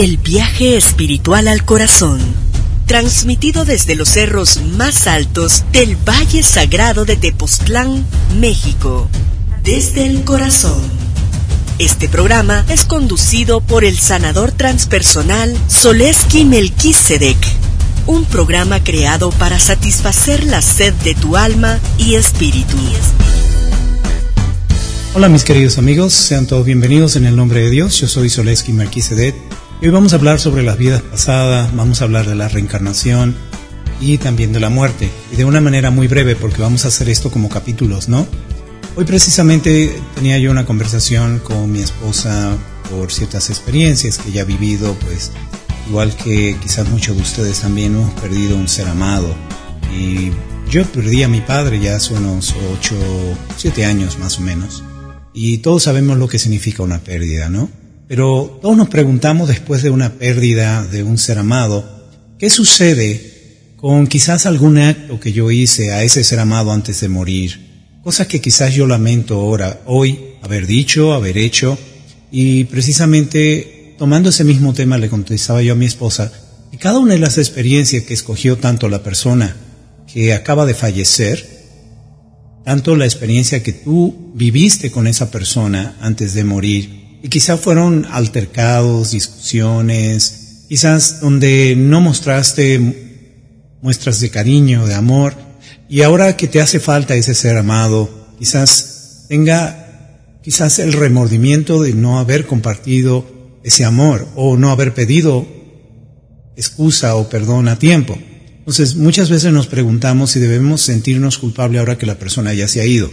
El viaje espiritual al corazón. Transmitido desde los cerros más altos del Valle Sagrado de Tepoztlán, México. Desde el corazón. Este programa es conducido por el sanador transpersonal Soleski Melquisedec. Un programa creado para satisfacer la sed de tu alma y espíritu. Hola mis queridos amigos, sean todos bienvenidos en el nombre de Dios. Yo soy Soleski Melquisedec y hoy vamos a hablar sobre las vidas pasadas, vamos a hablar de la reencarnación y también de la muerte. Y de una manera muy breve porque vamos a hacer esto como capítulos, ¿no? Hoy precisamente tenía yo una conversación con mi esposa por ciertas experiencias que ella ha vivido, pues igual que quizás muchos de ustedes también hemos perdido un ser amado. Y yo perdí a mi padre ya hace unos 8, 7 años más o menos. Y todos sabemos lo que significa una pérdida, ¿no? Pero todos nos preguntamos después de una pérdida de un ser amado, ¿qué sucede con quizás algún acto que yo hice a ese ser amado antes de morir? Cosas que quizás yo lamento ahora, hoy, haber dicho, haber hecho. Y precisamente tomando ese mismo tema le contestaba yo a mi esposa que cada una de las experiencias que escogió tanto la persona que acaba de fallecer, tanto la experiencia que tú viviste con esa persona antes de morir, y quizás fueron altercados, discusiones, quizás donde no mostraste muestras de cariño, de amor, y ahora que te hace falta ese ser amado, quizás tenga quizás el remordimiento de no haber compartido ese amor o no haber pedido excusa o perdón a tiempo. Entonces, muchas veces nos preguntamos si debemos sentirnos culpables ahora que la persona ya se ha ido.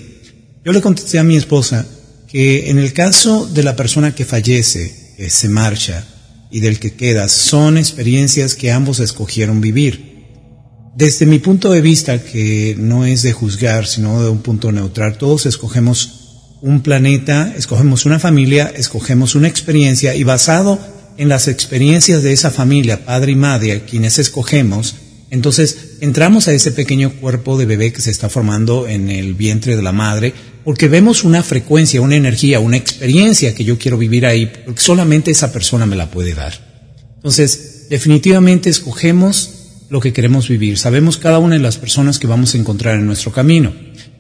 Yo le contesté a mi esposa que en el caso de la persona que fallece, que se marcha, y del que queda, son experiencias que ambos escogieron vivir. Desde mi punto de vista, que no es de juzgar, sino de un punto neutral, todos escogemos un planeta, escogemos una familia, escogemos una experiencia y basado en las experiencias de esa familia, padre y madre, quienes escogemos, entonces entramos a ese pequeño cuerpo de bebé que se está formando en el vientre de la madre, porque vemos una frecuencia, una energía, una experiencia que yo quiero vivir ahí, porque solamente esa persona me la puede dar. Entonces, definitivamente escogemos lo que queremos vivir. Sabemos cada una de las personas que vamos a encontrar en nuestro camino.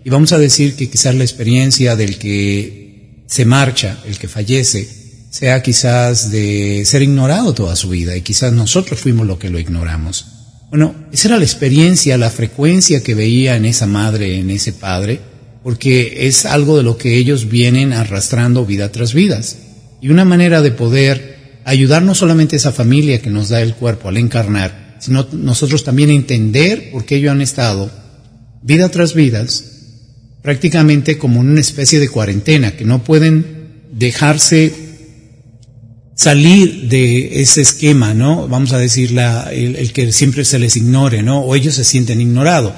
Y vamos a decir que quizás la experiencia del que se marcha, el que fallece, sea quizás de ser ignorado toda su vida y quizás nosotros fuimos lo que lo ignoramos. Bueno, esa era la experiencia, la frecuencia que veía en esa madre, en ese padre, porque es algo de lo que ellos vienen arrastrando vida tras vida. Y una manera de poder ayudar no solamente a esa familia que nos da el cuerpo al encarnar, sino nosotros también entender por qué ellos han estado vida tras vida, prácticamente como en una especie de cuarentena, que no pueden dejarse salir de ese esquema, ¿no? Vamos a decir la, el, que siempre se les ignore, ¿no? O ellos se sienten ignorados.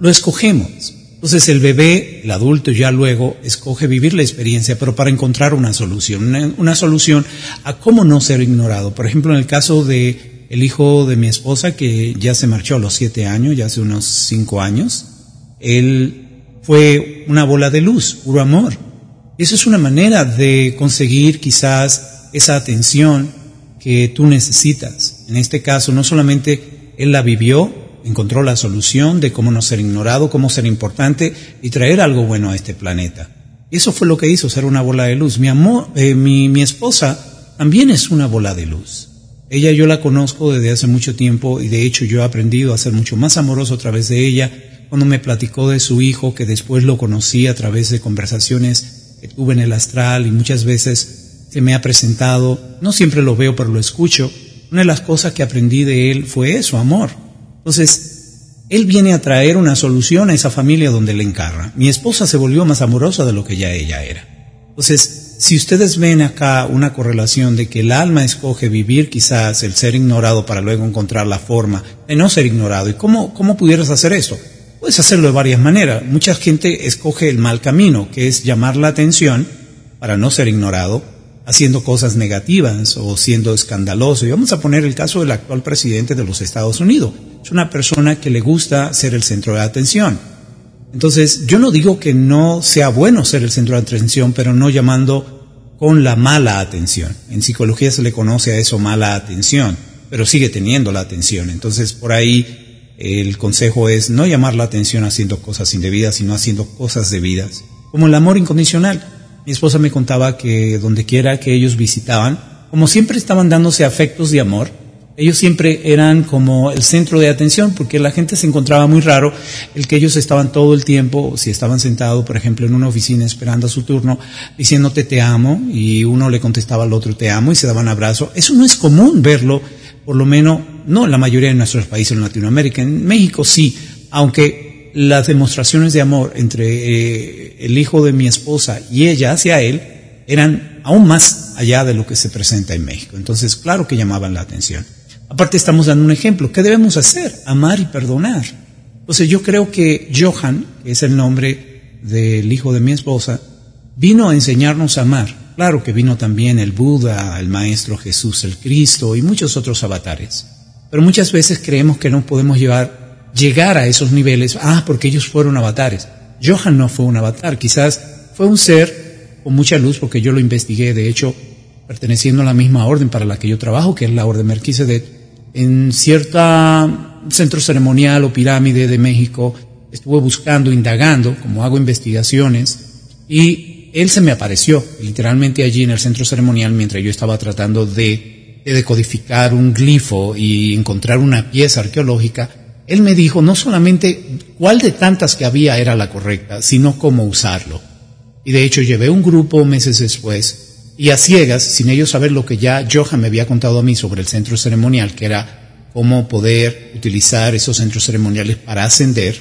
Lo escogemos. Entonces el bebé, el adulto ya luego escoge vivir la experiencia, pero para encontrar una solución, una, solución a cómo no ser ignorado. Por ejemplo, en el caso de el hijo de mi esposa que ya se marchó a los siete años, ya hace unos cinco años, él fue una bola de luz, puro amor. Eso es una manera de conseguir quizás esa atención que tú necesitas. En este caso, no solamente él la vivió, encontró la solución de cómo no ser ignorado, cómo ser importante y traer algo bueno a este planeta. Eso fue lo que hizo, ser una bola de luz. Mi amor, eh, mi, mi esposa también es una bola de luz. Ella yo la conozco desde hace mucho tiempo y de hecho yo he aprendido a ser mucho más amoroso a través de ella cuando me platicó de su hijo, que después lo conocí a través de conversaciones que tuve en el astral y muchas veces que me ha presentado, no siempre lo veo, pero lo escucho. Una de las cosas que aprendí de él fue eso, amor. Entonces, él viene a traer una solución a esa familia donde le encarna. Mi esposa se volvió más amorosa de lo que ya ella era. Entonces, si ustedes ven acá una correlación de que el alma escoge vivir quizás el ser ignorado para luego encontrar la forma de no ser ignorado, ¿y cómo, cómo pudieras hacer esto? Puedes hacerlo de varias maneras. Mucha gente escoge el mal camino, que es llamar la atención para no ser ignorado, haciendo cosas negativas o siendo escandaloso. Y vamos a poner el caso del actual presidente de los Estados Unidos. Es una persona que le gusta ser el centro de atención. Entonces, yo no digo que no sea bueno ser el centro de atención, pero no llamando con la mala atención. En psicología se le conoce a eso mala atención, pero sigue teniendo la atención. Entonces, por ahí el consejo es no llamar la atención haciendo cosas indebidas, sino haciendo cosas debidas, como el amor incondicional. Mi esposa me contaba que donde quiera que ellos visitaban, como siempre estaban dándose afectos de amor, ellos siempre eran como el centro de atención porque la gente se encontraba muy raro el que ellos estaban todo el tiempo, si estaban sentados, por ejemplo, en una oficina esperando a su turno, diciéndote te amo y uno le contestaba al otro te amo y se daban abrazo. Eso no es común verlo, por lo menos no en la mayoría de nuestros países en Latinoamérica. En México sí, aunque las demostraciones de amor entre eh, el hijo de mi esposa y ella hacia él eran aún más allá de lo que se presenta en México. Entonces, claro que llamaban la atención. Aparte estamos dando un ejemplo. ¿Qué debemos hacer? Amar y perdonar. Entonces yo creo que Johan, que es el nombre del hijo de mi esposa, vino a enseñarnos a amar. Claro que vino también el Buda, el Maestro Jesús, el Cristo y muchos otros avatares. Pero muchas veces creemos que no podemos llevar, llegar a esos niveles, ah, porque ellos fueron avatares. Johan no fue un avatar, quizás fue un ser con mucha luz, porque yo lo investigué, de hecho, perteneciendo a la misma orden para la que yo trabajo, que es la Orden Melquisedec, en cierta centro ceremonial o pirámide de México, estuve buscando, indagando, como hago investigaciones, y él se me apareció literalmente allí en el centro ceremonial mientras yo estaba tratando de, de decodificar un glifo y encontrar una pieza arqueológica. Él me dijo no solamente cuál de tantas que había era la correcta, sino cómo usarlo. Y de hecho llevé un grupo meses después y a ciegas, sin ellos saber lo que ya Johan me había contado a mí sobre el centro ceremonial, que era cómo poder utilizar esos centros ceremoniales para ascender,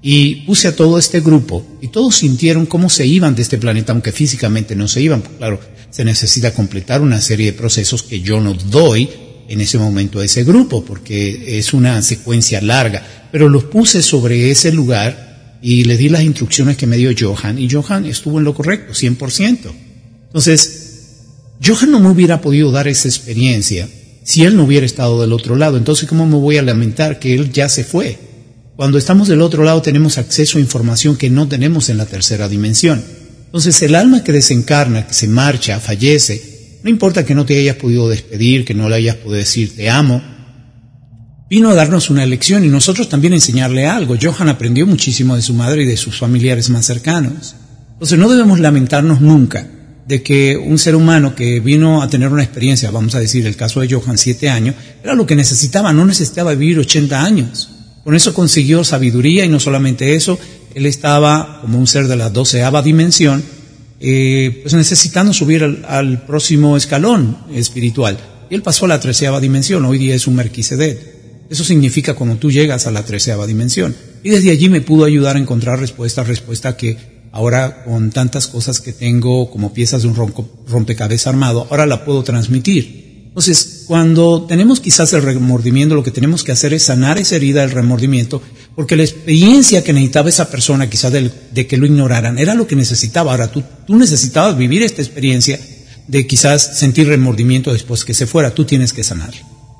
y puse a todo este grupo y todos sintieron cómo se iban de este planeta, aunque físicamente no se iban. Claro, se necesita completar una serie de procesos que yo no doy en ese momento a ese grupo, porque es una secuencia larga, pero los puse sobre ese lugar y le di las instrucciones que me dio Johan y Johan estuvo en lo correcto, 100%. Entonces, Johan no me hubiera podido dar esa experiencia si él no hubiera estado del otro lado. Entonces, ¿cómo me voy a lamentar que él ya se fue? Cuando estamos del otro lado tenemos acceso a información que no tenemos en la tercera dimensión. Entonces, el alma que desencarna, que se marcha, fallece, no importa que no te hayas podido despedir, que no le hayas podido decir te amo, vino a darnos una lección y nosotros también enseñarle algo. Johan aprendió muchísimo de su madre y de sus familiares más cercanos. Entonces, no debemos lamentarnos nunca de que un ser humano que vino a tener una experiencia, vamos a decir el caso de Johan, siete años, era lo que necesitaba, no necesitaba vivir 80 años. Con eso consiguió sabiduría y no solamente eso, él estaba como un ser de la doceava dimensión, eh, pues necesitando subir al, próximo escalón espiritual. Y él pasó a la treceava dimensión, hoy día es un Merquisedet. Eso significa cuando tú llegas a la treceava dimensión. Y desde allí me pudo ayudar a encontrar respuesta, respuesta que Ahora con tantas cosas que tengo como piezas de un rompecabezas armado, ahora la puedo transmitir. Entonces, cuando tenemos quizás el remordimiento, lo que tenemos que hacer es sanar esa herida del remordimiento, porque la experiencia que necesitaba esa persona, quizás de, que lo ignoraran, era lo que necesitaba. Ahora tú, tú necesitabas vivir esta experiencia de quizás sentir remordimiento después que se fuera, tú tienes que sanar.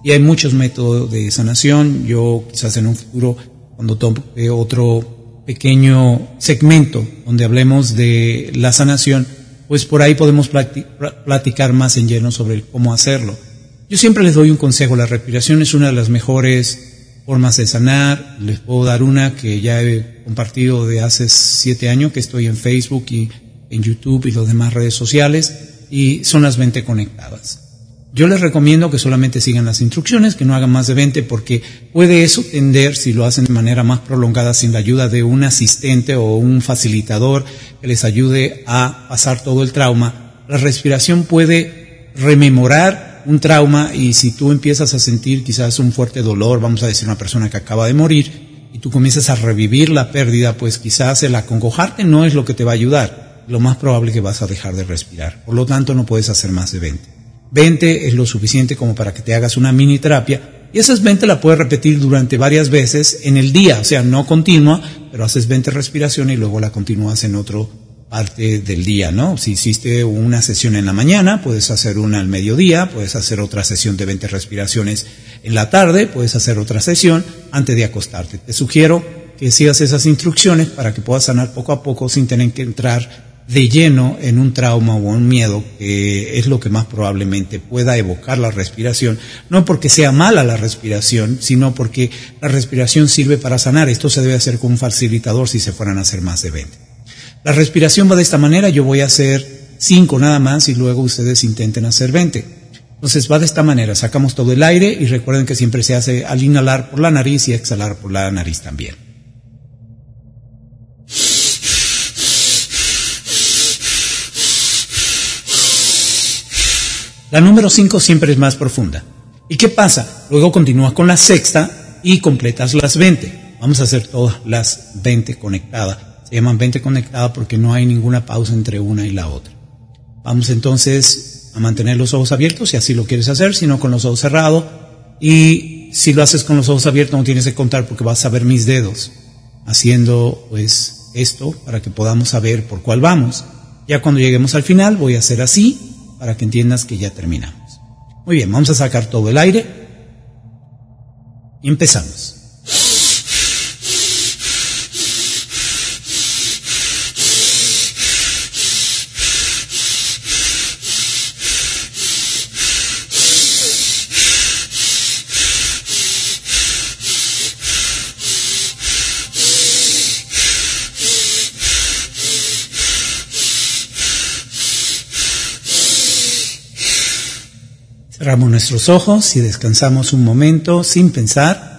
Y hay muchos métodos de sanación. Yo quizás en un futuro, cuando tome otro pequeño segmento donde hablemos de la sanación, pues por ahí podemos platicar más en lleno sobre cómo hacerlo. Yo siempre les doy un consejo, la respiración es una de las mejores formas de sanar. Les puedo dar una que ya he compartido de hace siete años, que estoy en Facebook y en YouTube y las demás redes sociales, y son las 20 conectadas. Yo les recomiendo que solamente sigan las instrucciones, que no hagan más de 20, porque puede eso tender, si lo hacen de manera más prolongada, sin la ayuda de un asistente o un facilitador que les ayude a pasar todo el trauma. La respiración puede rememorar un trauma y si tú empiezas a sentir quizás un fuerte dolor, vamos a decir una persona que acaba de morir, y tú comienzas a revivir la pérdida, pues quizás el acongojarte no es lo que te va a ayudar. Lo más probable es que vas a dejar de respirar. Por lo tanto, no puedes hacer más de 20. 20 es lo suficiente como para que te hagas una mini terapia y esas 20 la puedes repetir durante varias veces en el día, o sea, no continua, pero haces 20 respiraciones y luego la continúas en otra parte del día, ¿no? Si hiciste una sesión en la mañana, puedes hacer una al mediodía, puedes hacer otra sesión de 20 respiraciones en la tarde, puedes hacer otra sesión antes de acostarte. Te sugiero que sigas esas instrucciones para que puedas sanar poco a poco sin tener que entrar de lleno en un trauma o un miedo que es lo que más probablemente pueda evocar la respiración, no porque sea mala la respiración, sino porque la respiración sirve para sanar. Esto se debe hacer con un facilitador si se fueran a hacer más de 20. La respiración va de esta manera, yo voy a hacer 5 nada más y luego ustedes intenten hacer 20. Entonces va de esta manera, sacamos todo el aire y recuerden que siempre se hace al inhalar por la nariz y exhalar por la nariz también. La número 5 siempre es más profunda. ¿Y qué pasa? Luego continúas con la sexta y completas las 20. Vamos a hacer todas las 20 conectadas. Se llaman 20 conectadas porque no hay ninguna pausa entre una y la otra. Vamos entonces a mantener los ojos abiertos si así lo quieres hacer, sino con los ojos cerrados. Y si lo haces con los ojos abiertos no tienes que contar porque vas a ver mis dedos haciendo pues esto para que podamos saber por cuál vamos. Ya cuando lleguemos al final voy a hacer así para que entiendas que ya terminamos. Muy bien, vamos a sacar todo el aire y empezamos. Cerramos nuestros ojos y descansamos un momento sin pensar.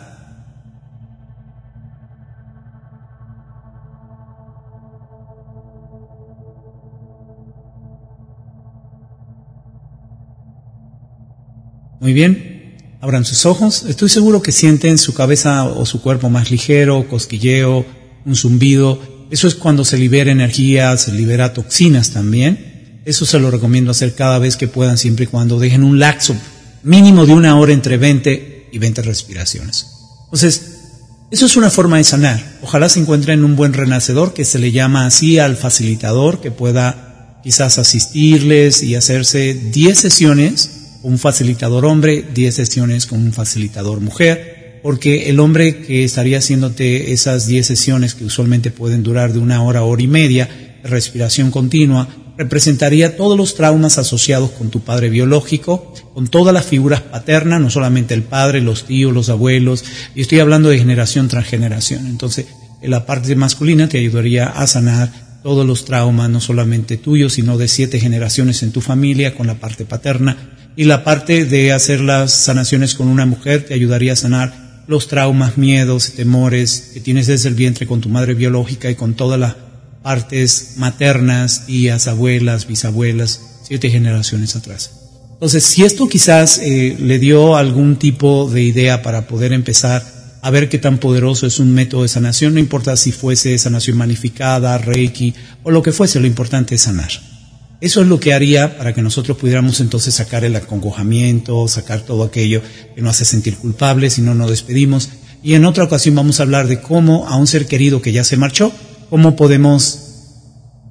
Muy bien, abran sus ojos. Estoy seguro que sienten su cabeza o su cuerpo más ligero, cosquilleo, un zumbido. Eso es cuando se libera energía, se libera toxinas también. Eso se lo recomiendo hacer cada vez que puedan, siempre y cuando dejen un laxo mínimo de una hora entre 20 y 20 respiraciones. Entonces, eso es una forma de sanar. Ojalá se encuentren un buen renacedor que se le llama así al facilitador que pueda quizás asistirles y hacerse 10 sesiones con un facilitador hombre, 10 sesiones con un facilitador mujer, porque el hombre que estaría haciéndote esas 10 sesiones que usualmente pueden durar de una hora, hora y media, respiración continua, representaría todos los traumas asociados con tu padre biológico, con todas las figuras paternas, no solamente el padre, los tíos, los abuelos, y estoy hablando de generación tras generación. Entonces, la parte masculina te ayudaría a sanar todos los traumas, no solamente tuyos, sino de siete generaciones en tu familia con la parte paterna. Y la parte de hacer las sanaciones con una mujer te ayudaría a sanar los traumas, miedos, temores que tienes desde el vientre con tu madre biológica y con toda la partes maternas, tías, abuelas, bisabuelas, siete generaciones atrás. Entonces, si esto quizás eh, le dio algún tipo de idea para poder empezar a ver qué tan poderoso es un método de sanación, no importa si fuese sanación magnificada, reiki o lo que fuese, lo importante es sanar. Eso es lo que haría para que nosotros pudiéramos entonces sacar el acongojamiento, sacar todo aquello que nos hace sentir culpables y no nos despedimos. Y en otra ocasión vamos a hablar de cómo a un ser querido que ya se marchó, cómo podemos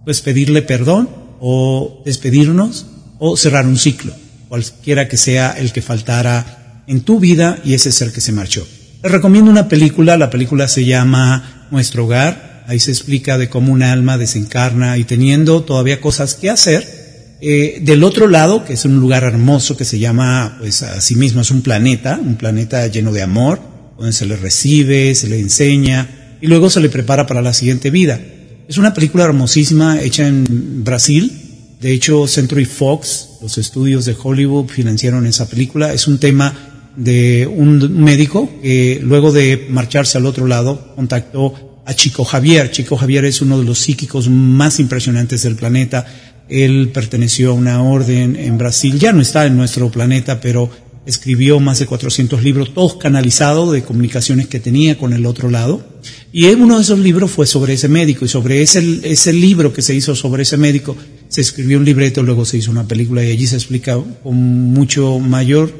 pues pedirle perdón o despedirnos o cerrar un ciclo, cualquiera que sea el que faltara en tu vida y ese ser que se marchó. Les recomiendo una película, la película se llama Nuestro Hogar, ahí se explica de cómo un alma desencarna y teniendo todavía cosas que hacer, eh, del otro lado, que es un lugar hermoso que se llama, pues a sí mismo es un planeta, un planeta lleno de amor, donde se le recibe, se le enseña, y luego se le prepara para la siguiente vida. Es una película hermosísima hecha en Brasil. De hecho, Century Fox, los estudios de Hollywood financiaron esa película. Es un tema de un médico que luego de marcharse al otro lado contactó a Chico Javier. Chico Javier es uno de los psíquicos más impresionantes del planeta. Él perteneció a una orden en Brasil, ya no está en nuestro planeta, pero escribió más de 400 libros, todos canalizados de comunicaciones que tenía con el otro lado. Y uno de esos libros fue sobre ese médico, y sobre ese, ese libro que se hizo sobre ese médico, se escribió un libreto, luego se hizo una película, y allí se explica con mucho mayor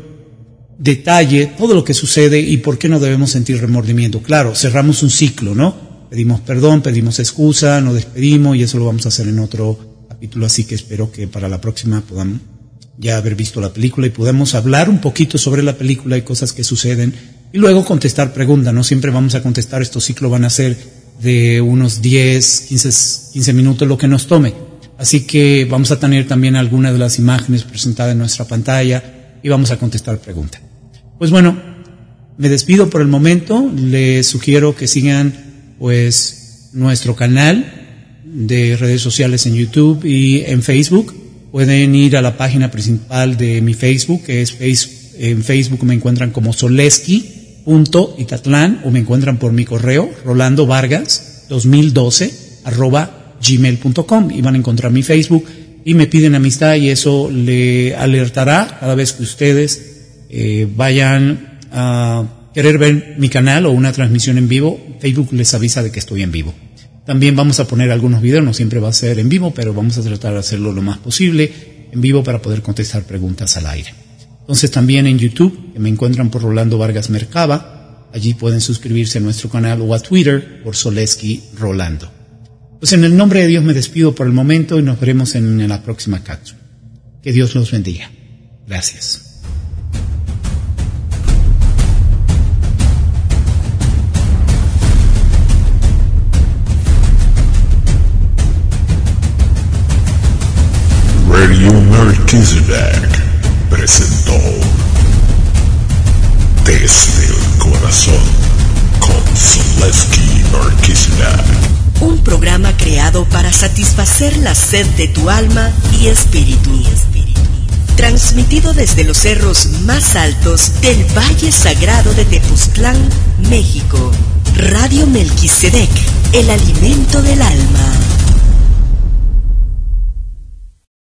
detalle todo lo que sucede y por qué no debemos sentir remordimiento. Claro, cerramos un ciclo, ¿no? Pedimos perdón, pedimos excusa, nos despedimos, y eso lo vamos a hacer en otro capítulo, así que espero que para la próxima podamos ya haber visto la película y podemos hablar un poquito sobre la película y cosas que suceden y luego contestar preguntas. No siempre vamos a contestar, estos ciclos van a ser de unos 10, 15, 15 minutos lo que nos tome. Así que vamos a tener también algunas de las imágenes presentadas en nuestra pantalla y vamos a contestar preguntas. Pues bueno, me despido por el momento. Les sugiero que sigan pues nuestro canal de redes sociales en YouTube y en Facebook. Pueden ir a la página principal de mi Facebook, que es Facebook. En Facebook me encuentran como soleski.itatlán o me encuentran por mi correo, Rolando Vargas 2012 arroba gmail.com y van a encontrar mi Facebook y me piden amistad y eso le alertará cada vez que ustedes eh, vayan a querer ver mi canal o una transmisión en vivo, Facebook les avisa de que estoy en vivo. También vamos a poner algunos videos, no siempre va a ser en vivo, pero vamos a tratar de hacerlo lo más posible en vivo para poder contestar preguntas al aire. Entonces también en YouTube, que me encuentran por Rolando Vargas Mercaba, allí pueden suscribirse a nuestro canal o a Twitter por Soleski Rolando. Pues en el nombre de Dios me despido por el momento y nos veremos en, la próxima cápsula. Que Dios los bendiga. Gracias. Radio Melchizedek presentó Desde el Corazón con Zelensky Melchizedek un programa creado para satisfacer la sed de tu alma y espíritu. Transmitido desde los cerros más altos del Valle Sagrado de Tepoztlán, México. Radio Melquisedec, el alimento del alma.